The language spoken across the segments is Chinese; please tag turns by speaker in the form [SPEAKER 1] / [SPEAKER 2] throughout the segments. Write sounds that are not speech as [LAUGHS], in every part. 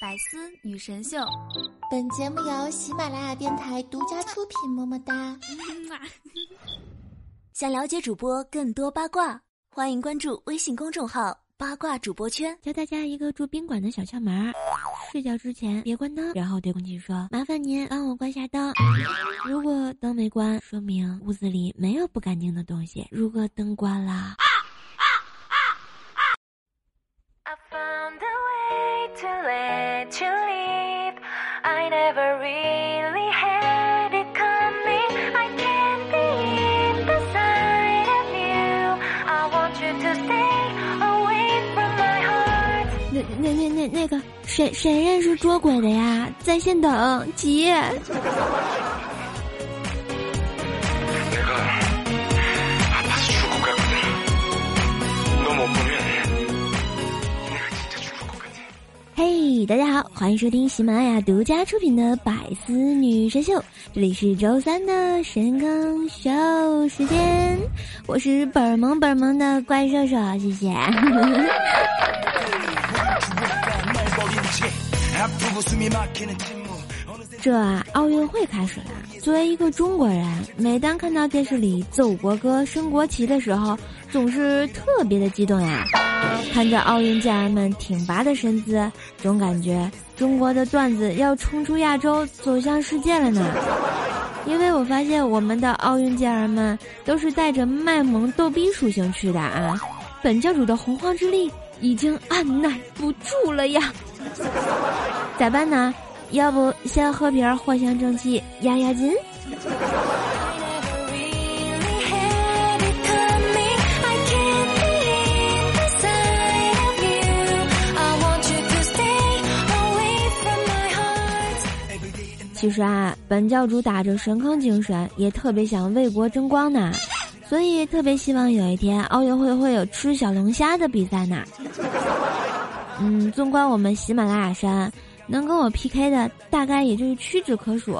[SPEAKER 1] 百思女神秀，
[SPEAKER 2] 本节目由喜马拉雅电台独家出品。么么哒！[LAUGHS]
[SPEAKER 1] 想了解主播更多八卦，欢迎关注微信公众号“八卦主播圈”。
[SPEAKER 3] 教大家一个住宾馆的小窍门：睡觉之前别关灯，然后对空气说：“麻烦您帮我关下灯。”如果灯没关，说明屋子里没有不干净的东西；如果灯关了，那那那那那个谁谁认识捉鬼的呀？在线等，急。大家好，欢迎收听喜马拉雅独家出品的《百思女神秀》，这里是周三的神更秀时间，我是本萌本萌的怪兽兽，谢谢。[LAUGHS] 这，奥运会开始了。作为一个中国人，每当看到电视里奏国歌、升国旗的时候，总是特别的激动呀。看着奥运健儿们挺拔的身姿，总感觉中国的段子要冲出亚洲，走向世界了呢。因为我发现我们的奥运健儿们都是带着卖萌逗逼属性去的啊。本教主的洪荒之力已经按耐不住了呀。咋办呢？要不先喝瓶藿香正气压压惊？其实啊，本教主打着神坑精神，也特别想为国争光呢，所以特别希望有一天奥运会会有吃小龙虾的比赛呢。嗯，纵观我们喜马拉雅山，能跟我 PK 的大概也就是屈指可数，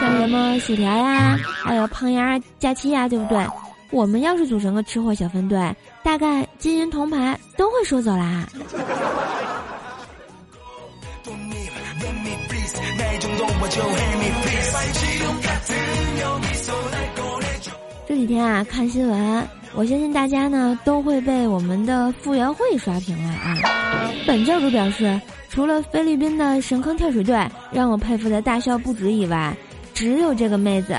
[SPEAKER 3] 像什么薯条呀，还有胖丫、佳期呀，对不对？我们要是组成个吃货小分队，大概金银铜牌都会收走啦。这几天啊，看新闻，我相信大家呢都会被我们的傅园慧刷屏了啊。本教主表示，除了菲律宾的神坑跳水队让我佩服的大笑不止以外，只有这个妹子，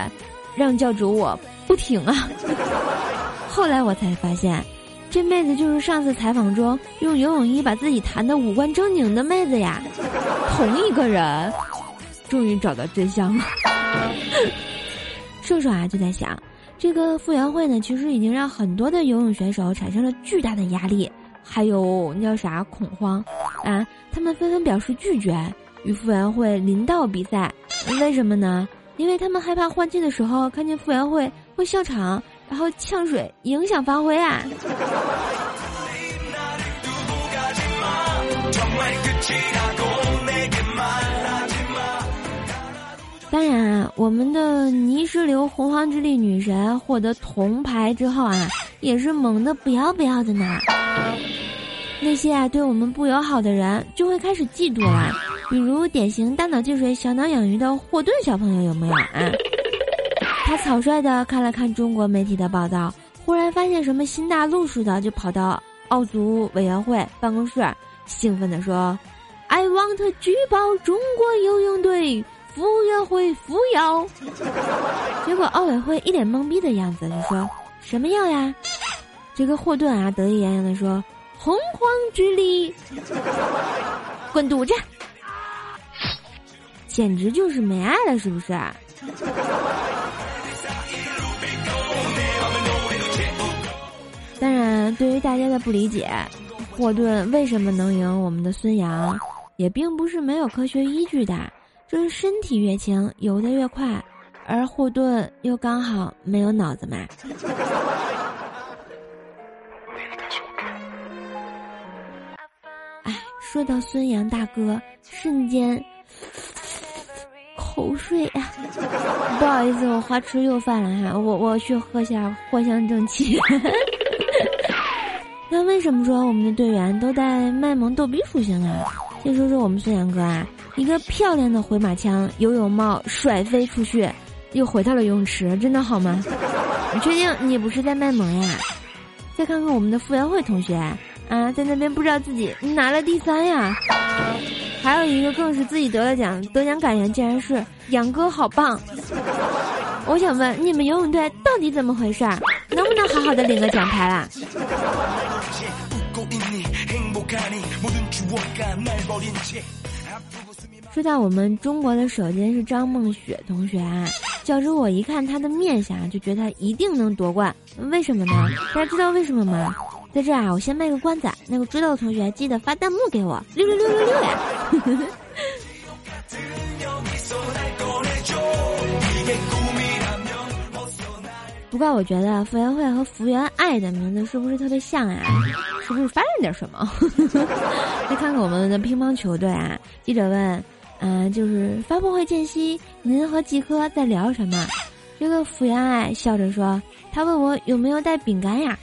[SPEAKER 3] 让教主我不挺啊。[LAUGHS] 后来我才发现，这妹子就是上次采访中用游泳衣把自己弹的五官狰狞的妹子呀，同一个人。终于找到真相了。瘦瘦啊，就在想，这个傅园慧呢，其实已经让很多的游泳选手产生了巨大的压力，还有那叫啥恐慌啊，他们纷纷表示拒绝与傅园慧临到比赛。为什么呢？因为他们害怕换气的时候看见傅园慧会笑场，然后呛水影响发挥啊。[LAUGHS] 当然啊，我们的泥石流洪荒之力女神获得铜牌之后啊，也是猛的不要不要的呢。那些啊对我们不友好的人就会开始嫉妒了，比如典型大脑进水、小脑养鱼的霍顿小朋友有没有啊？他草率的看了看中国媒体的报道，忽然发现什么新大陆似的，就跑到奥组委员会办公室，兴奋的说：“I want 举报中国游泳队。”傅园慧扶摇，[LAUGHS] 结果奥委会一脸懵逼的样子，就说什么药呀？这个霍顿啊，得意洋洋的说：“洪荒之力，[LAUGHS] 滚犊子！” [LAUGHS] 简直就是没爱了，是不是？当然，对于大家的不理解，霍顿为什么能赢我们的孙杨，也并不是没有科学依据的。就是身体越轻，游得越快，而霍顿又刚好没有脑子嘛。哎，说到孙杨大哥，瞬间口水呀！不好意思，我花痴又犯了哈，我我去喝下藿香正气。[LAUGHS] 那为什么说我们的队员都带卖萌逗逼属性啊？先说说我们孙杨哥啊，一个漂亮的回马枪，游泳帽甩飞出去，又回到了游泳池，真的好吗？你确定你不是在卖萌呀？再看看我们的傅园慧同学啊，在那边不知道自己拿了第三呀。还有一个更是自己得了奖，得奖感言竟然是杨哥好棒。我想问你们游泳队到底怎么回事？能不能好好的领个奖牌啦？[LAUGHS] 说到我们中国的首先是张梦雪同学啊，教主我一看她的面相就觉得她一定能夺冠，为什么呢？大家知道为什么吗？在这啊，我先卖个关子，那个知道的同学记得发弹幕给我六六六六六！不过我觉得傅园慧和福原爱的名字是不是特别像啊？是不是发生点什么？[LAUGHS] 再看看我们的乒乓球队啊，记者问，嗯，就是发布会间隙，您和季科在聊什么？这个福原爱笑着说，他问我有没有带饼干呀？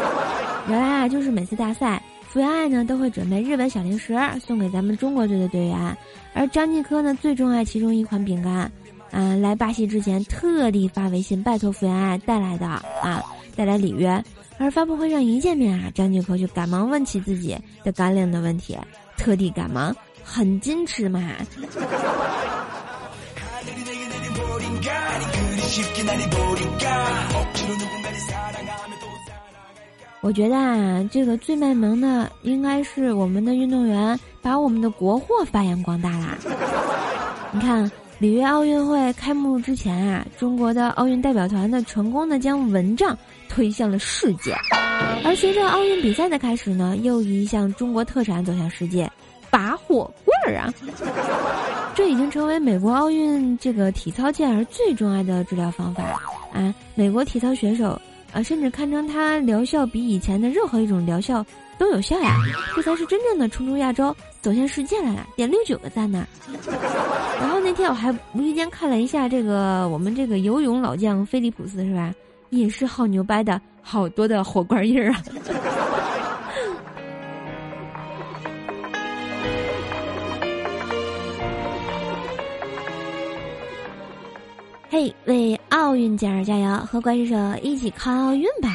[SPEAKER 3] [LAUGHS] 原来啊，就是每次大赛，福原爱呢都会准备日本小零食送给咱们中国队的队员，而张继科呢最钟爱其中一款饼干。嗯，来巴西之前特地发微信拜托福原爱带来的啊，带来里约。而发布会上一见面啊，张继科就赶忙问起自己的干粮的问题，特地赶忙，很矜持嘛。我觉得啊，这个最卖萌的应该是我们的运动员把我们的国货发扬光大啦。你看。里约奥运会开幕之前啊，中国的奥运代表团呢，成功的将蚊帐推向了世界，而随着奥运比赛的开始呢，又一项中国特产走向世界，拔火棍儿啊，这已经成为美国奥运这个体操健儿最钟爱的治疗方法啊！美国体操选手啊，甚至堪称它疗效比以前的任何一种疗效。都有效呀，这才是真正的冲出亚洲，走向世界来了，点六九个赞呢。然后那天我还无意间看了一下这个我们这个游泳老将菲利普斯是吧，也是好牛掰的，好多的火罐印儿啊。[LAUGHS] 嘿，为奥运健儿加油，和怪兽手一起看奥运吧，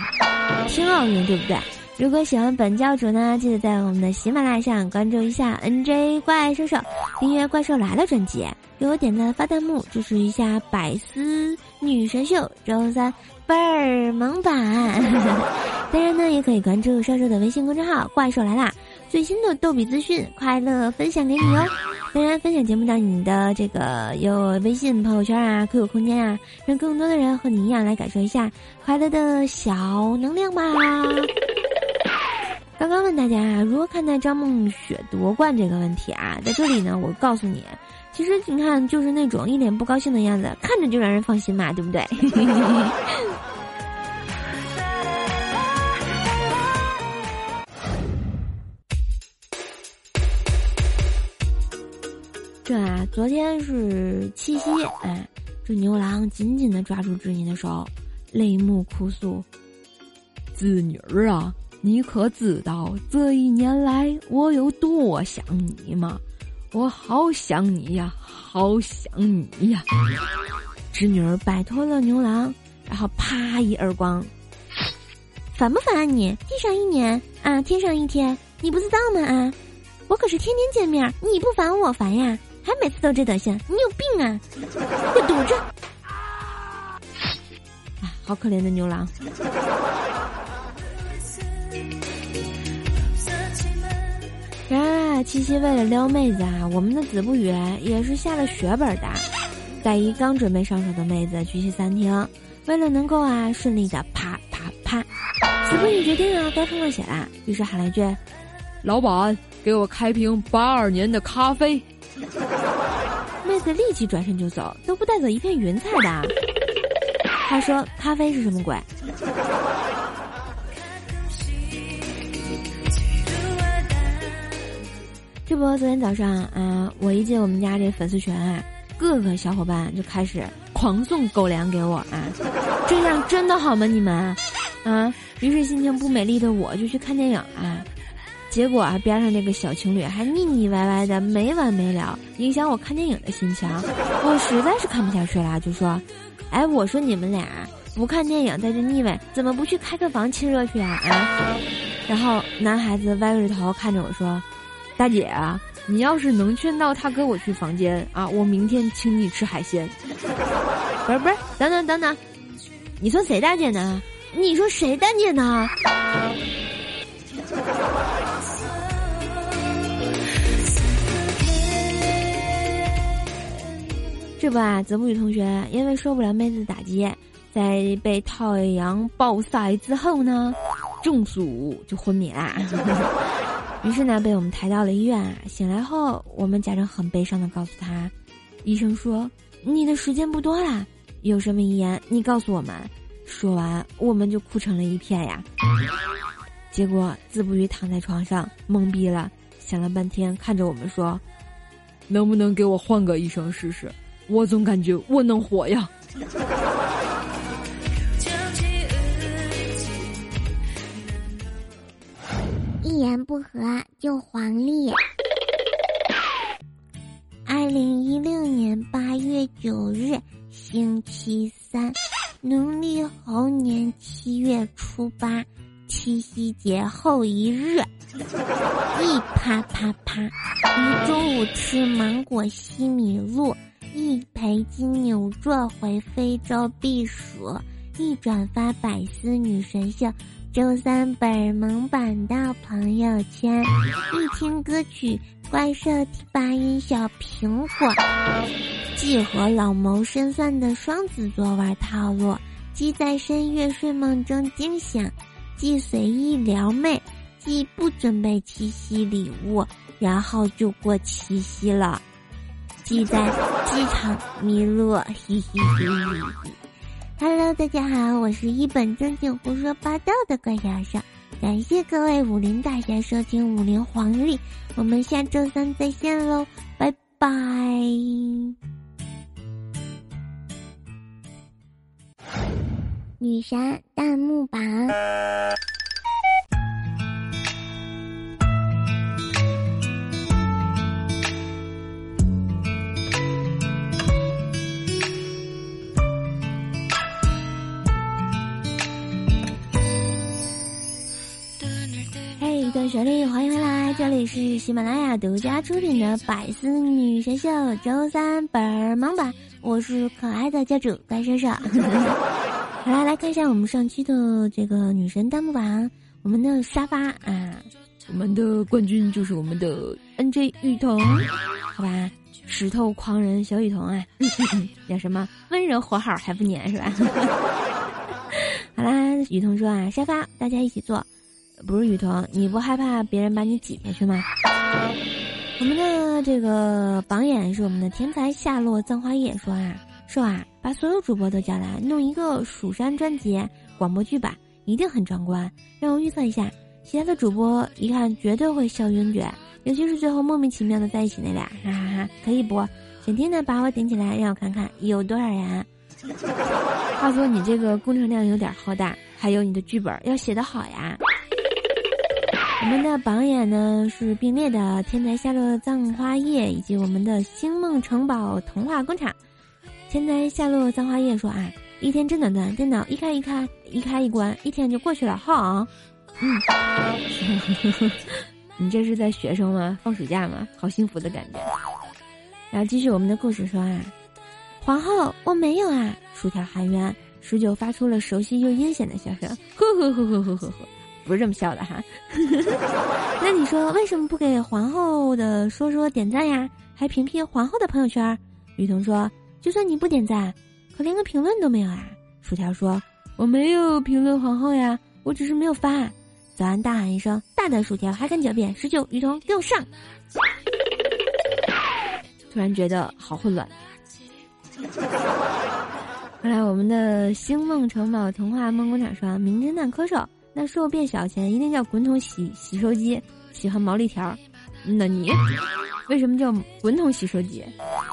[SPEAKER 3] 听奥运对不对？如果喜欢本教主呢，记得在我们的喜马拉雅上关注一下 NJ 怪兽兽，订阅《怪兽来了》专辑，给我点赞发弹幕，支持一下百思女神秀周三倍儿萌版。[LAUGHS] 当然呢，也可以关注瘦瘦的微信公众号“怪兽来啦”，最新的逗比资讯快乐分享给你哦。当然，分享节目到你的这个有微信朋友圈啊、QQ 空间啊，让更多的人和你一样来感受一下快乐的小能量吧。[LAUGHS] 刚刚问大家啊如何看待张梦雪夺冠这个问题啊，在这里呢，我告诉你，其实你看就是那种一脸不高兴的样子，看着就让人放心嘛，对不对？[LAUGHS] 这啊，昨天是七夕，哎，这牛郎紧紧的抓住织女的手，泪目哭诉：“织女儿啊。”你可知道这一年来我有多想你吗？我好想你呀，好想你呀！织女儿摆脱了牛郎，然后啪一耳光，烦不烦啊你？地上一年啊，天上一天，你不知道吗啊？我可是天天见面，你不烦我烦呀，还每次都这德行，你有病啊！给我堵着！啊，好可怜的牛郎。啊，七夕为了撩妹子啊，我们的子不语也是下了血本的，在一刚准备上手的妹子去餐厅，为了能够啊顺利的啪啪啪，子不语决定啊该碰碰血了，于是喊了一句：“老板，给我开瓶八二年的咖啡。”妹子立即转身就走，都不带走一片云彩的。他说：“咖啡是什么鬼？”这不，昨天早上啊，我一进我们家这粉丝群啊，各个小伙伴就开始狂送狗粮给我啊，这样真的好吗？你们啊，于是心情不美丽的我就去看电影啊，
[SPEAKER 4] 结果啊，边上那个小情侣还腻腻歪歪的没完没了，影响我看电影的心情。我实在是看不下去了，就说：“哎，我说你们俩不看电影在这腻歪，怎么不去开个房亲热去啊？”啊！然后男孩子歪着头看着我说：“大姐啊，你要是能劝到他跟我去房间啊，我明天请你吃海鲜。”不是不是，等等等等，你说谁大姐呢？你说谁大姐呢？这不啊，泽木宇同学因为受不了妹子打击，在被太阳暴晒之后呢，中暑就昏迷啦。于是呢，被我们抬到了医院啊。醒来后，我们家长很悲伤的告诉他，医生说你的时间不多啦，有什么遗言你告诉我们。说完，我们就哭成了一片呀。结果自不语躺在床上懵逼了，想了半天，看着我们说：“能不能给我换个医生试试？”我总感觉我能活呀。
[SPEAKER 3] 言不合就黄历。二零一六年八月九日，星期三，农历猴年七月初八，七夕节后一日。一啪啪啪，一中午吃芒果西米露。一陪金牛座回非洲避暑，一转发百思女神秀周三本萌版的朋友圈，一听歌曲怪兽提拔音小苹果，既和老谋深算的双子座玩套路，既在深夜睡梦中惊醒，既随意撩妹，既不准备七夕礼物，然后就过七夕了。既在机场迷路，嘿嘿嘿嘿。Hello，大家好，我是一本正经胡说八道的怪小少，感谢各位武林大侠收听武林黄历，我们下周三再见喽，拜拜。女神弹幕榜段旋律，欢迎回来！这里是喜马拉雅独家出品的《百思女神秀》周三本盲版，我是可爱的教主怪兽兽。[LAUGHS] 好啦，来看一下我们上期的这个女神弹幕榜，我们的沙发啊，我们的冠军就是我们的 NJ 雨桐，好吧，石头狂人小雨桐啊，[LAUGHS] 叫什么温柔活好还不粘是吧？[LAUGHS] 好啦，雨桐说啊，沙发大家一起坐。不是雨桐，你不害怕别人把你挤下去吗？我们的这个榜眼是我们的天才夏洛葬花叶说啊，说啊，把所有主播都叫来弄一个蜀山专辑广播剧版，一定很壮观。让我预测一下，其他的主播一看绝对会笑晕厥，尤其是最后莫名其妙的在一起那俩，哈哈哈！可以不？想听的把我顶起来，让我看看有多少人。[LAUGHS] 话说你这个工程量有点浩大，还有你的剧本要写得好呀。我们的榜眼呢是并列的天才夏洛葬花叶以及我们的星梦城堡童话工厂。天才夏洛葬花叶说啊，一天真短暂，电脑一开一开一开一关，一天就过去了。好，嗯，你这是在学生吗？放暑假吗？好幸福的感觉。然后继续我们的故事说啊，皇后我没有啊，薯条含冤，十九发出了熟悉又阴险的笑声，呵呵呵呵呵呵呵。[LAUGHS] 不是这么笑的哈，[LAUGHS] 那你说为什么不给皇后的说说点赞呀？还屏蔽皇后的朋友圈？雨桐说，就算你不点赞，可连个评论都没有啊！薯条说，我没有评论皇后呀，我只是没有发。早安大喊一声，大胆薯条还敢狡辩？十九雨桐给我上！突然觉得好混乱。[LAUGHS] 后来我们的星梦城堡童话梦工厂说，名侦探柯受。那瘦变小前一定叫滚筒洗洗手机，喜欢毛利条。那你为什么叫滚筒洗手机？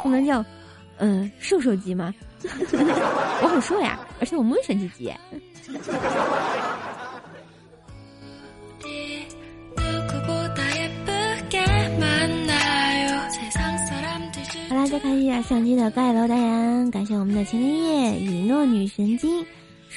[SPEAKER 3] 不能叫嗯、瘦手机吗？[LAUGHS] 我很瘦呀，而且我摸选几机。好啦，再看一下相机的盖楼代言，感谢我们的秦林叶、雨诺女神经。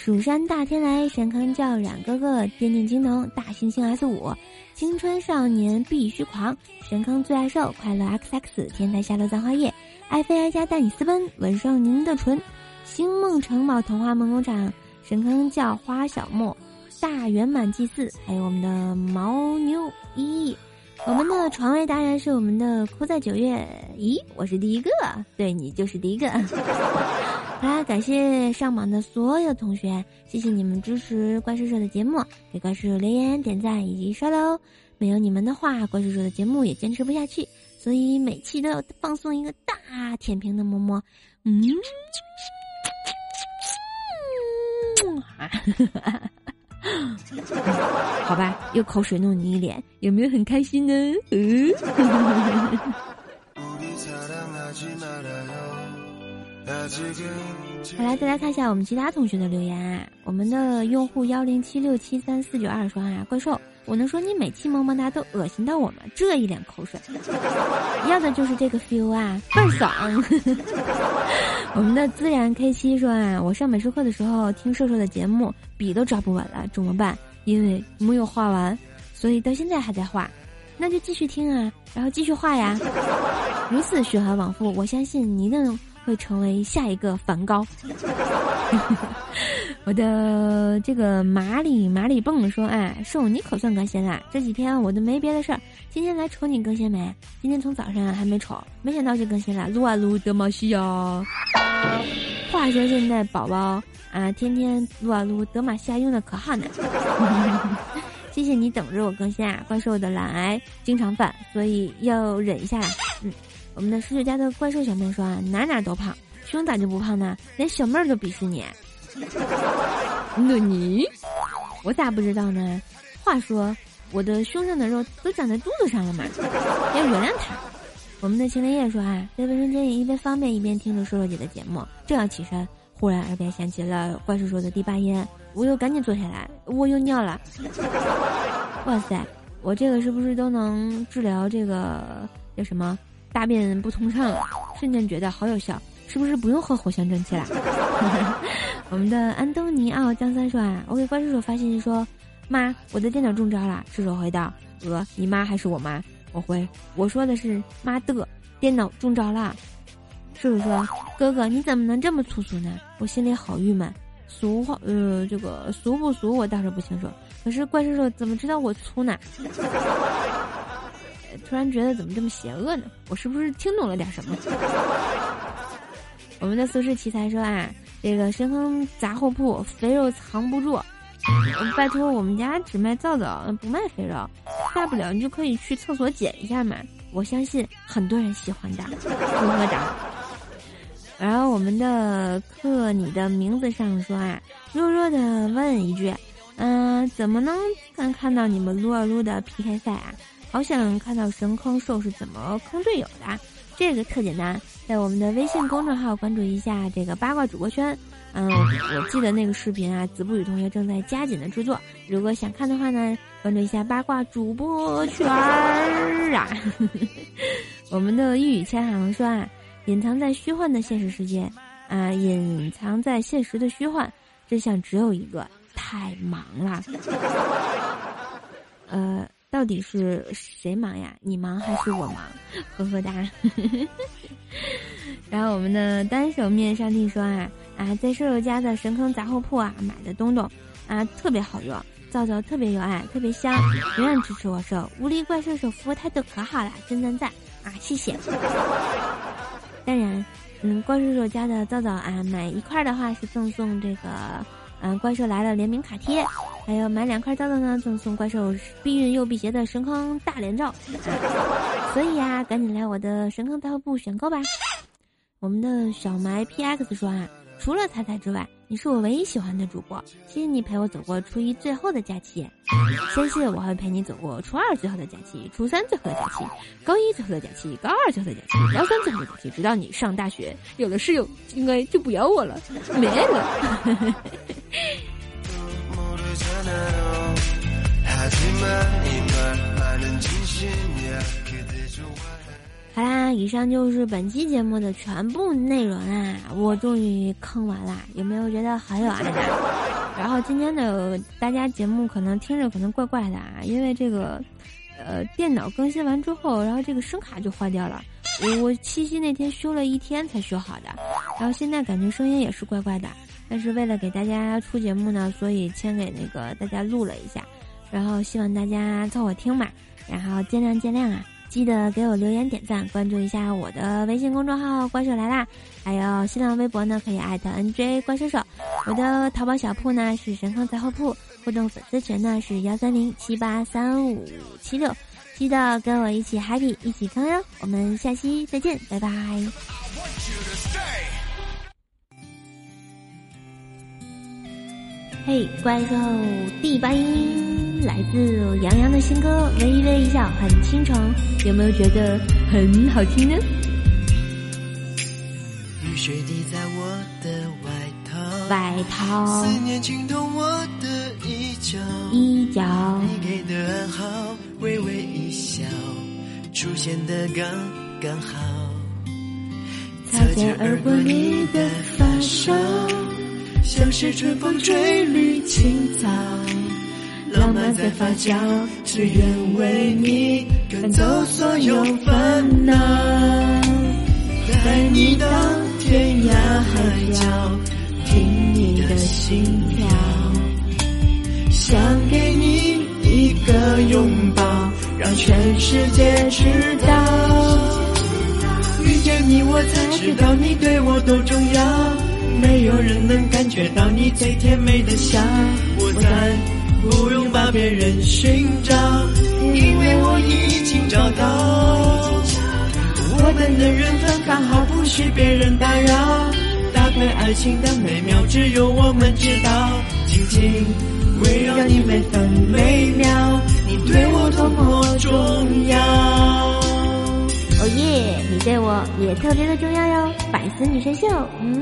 [SPEAKER 3] 蜀山大天来、神坑叫冉哥哥、电电青铜、大猩猩 S 五、青春少年必须狂、神坑最爱瘦、快乐 XX、天台下落簪花叶、爱妃哀家带你私奔、吻上您的唇、星梦城堡童话梦工厂、神坑叫花小莫、大圆满祭祀，还有我们的牦牛一。我们的床位达人是我们的酷在九月，咦，我是第一个，对你就是第一个。好啦，感谢上榜的所有同学，谢谢你们支持怪兽兽的节目，给怪兽兽留言、点赞以及刷楼。没有你们的话，怪兽兽的节目也坚持不下去，所以每期都要放送一个大舔屏的么么。嗯，好吧，又口水弄你一脸，有没有很开心呢？嗯。好来，再来看一下我们其他同学的留言啊。我们的用户幺零七六七三四九二说啊，怪兽，我能说你每期么么哒都恶心到我吗？这一脸口水，要的就是这个 feel 啊，[LAUGHS] 倍儿爽。我们的自然 K 七说啊，我上美术课的时候听瘦瘦的节目，笔都抓不稳了，怎么办？因为没有画完，所以到现在还在画。那就继续听啊，然后继续画呀，如此循环往复，我相信你一定会成为下一个梵高。[LAUGHS] 我的这个马里马里蹦说：“哎，瘦你可算更新了，这几天我都没别的事儿，今天来瞅你更新没？今天从早上还没瞅，没想到就更新了，撸啊撸德玛西亚。话说现在宝宝啊，天天撸啊撸德玛西亚用的可好呢。[LAUGHS] 谢谢你等着我更新啊，怪兽的懒癌经常犯，所以要忍一下。嗯，我们的十九家的怪兽小妹说啊，哪哪都胖，胸咋就不胖呢？连小妹儿都鄙视你。”那你，我咋不知道呢？话说，我的胸上的肉都长在肚子上了嘛，要原谅他。我们的秦林叶说啊，在卫生间里一边方便一边听着瘦瘦姐的节目，正要起身，忽然耳边响起了怪叔叔的第八音，我又赶紧坐下来，我又尿了。[LAUGHS] 哇塞，我这个是不是都能治疗这个叫什么大便不通畅了？瞬间觉得好有效。是不是不用喝藿香正气了？[LAUGHS] 我们的安东尼奥江三说啊，我给怪叔叔发信息说，妈，我的电脑中招了。叔叔回道，呃，你妈还是我妈？我回，我说的是妈的，电脑中招了。叔叔说，哥哥你怎么能这么粗俗呢？我心里好郁闷。俗话，呃，这个俗不俗我倒是不清楚，可是怪叔叔怎么知道我粗呢？[LAUGHS] 突然觉得怎么这么邪恶呢？我是不是听懂了点什么？[LAUGHS] 我们的苏轼奇才说啊，这个深坑杂货铺肥肉藏不住，拜托我们家只卖皂皂，不卖肥肉，大不了你就可以去厕所捡一下嘛。我相信很多人喜欢的，呵呵哒。然后我们的刻你的名字上说啊，弱弱的问一句，嗯，怎么能看看到你们撸啊撸的 PK 赛啊？好想看到神坑兽是怎么坑队友的。这个特简单，在我们的微信公众号关注一下这个八卦主播圈。嗯，我记得那个视频啊，子不语同学正在加紧的制作。如果想看的话呢，关注一下八卦主播圈儿啊。[LAUGHS] 我们的一语千行说啊，隐藏在虚幻的现实世界啊，隐藏在现实的虚幻，真相只有一个，太忙了。[LAUGHS] 呃。到底是谁忙呀？你忙还是我忙？[LAUGHS] 呵呵哒。然后我们的单手面上帝说啊啊，在舍友家的神坑杂货铺啊买的东东啊特别好用，皂皂特别有爱，特别香，永远支持我瘦。无敌怪兽手服务态度可好了，真赞赞啊！谢谢。当然，嗯，怪兽手家的皂皂啊，买一块的话是赠送这个。嗯，怪兽来了联名卡贴，还有买两块皂皂呢，赠送怪兽避孕又辟邪的神坑大连照。[LAUGHS] 所以啊，赶紧来我的神坑大部选购吧。我们的小埋 PX 说啊，除了彩彩之外，你是我唯一喜欢的主播。谢谢你陪我走过初一最后的假期，相信我会陪你走过初二最后的假期，初三最后的假期，高一最后的假期，高二最后的假期，高三最后的假期，直到你上大学有了室友，应该就不要我了，没了。[LAUGHS] 好啦，以上就是本期节目的全部内容啦，我终于坑完啦，有没有觉得很有爱的？然后今天的大家节目可能听着可能怪怪的啊，因为这个，呃，电脑更新完之后，然后这个声卡就坏掉了，我我七夕那天修了一天才修好的，然后现在感觉声音也是怪怪的，但是为了给大家出节目呢，所以先给那个大家录了一下，然后希望大家凑合听嘛，然后见谅见谅啊。记得给我留言点赞，关注一下我的微信公众号“怪兽来啦”，还有新浪微博呢，可以艾特 NJ 怪兽手。我的淘宝小铺呢是神坑杂货铺，互动粉丝群呢是幺三零七八三五七六。记得跟我一起 happy，一起坑哟！我们下期再见，拜拜。嘿，怪兽第八音。来自杨洋的新歌《微微一笑很倾城》，有没有觉得很好听呢？
[SPEAKER 5] 雨水滴在我的外套，
[SPEAKER 3] 外套，
[SPEAKER 5] 思念浸透我的衣角，
[SPEAKER 3] 衣角，
[SPEAKER 5] 你给的暗号，微微一笑，出现的刚刚好，
[SPEAKER 3] 擦肩而过你的发梢，
[SPEAKER 5] 像是春风吹绿青草。浪漫在发酵，只愿为你赶走所有烦恼，带你到天涯海角，听你的心跳，想给你一个拥抱，让全世界知道，遇见你我才知道你对我多重要，没有人能感觉到你最甜美的，别人寻找，因为我已经找到。我们的缘分刚好，不许别人打扰。打开爱情的美妙，只有我们知道。紧紧围绕你每分每秒，你对我多么重要。
[SPEAKER 3] 哦耶，你对我也特别的重要哟，百思女神秀，嗯。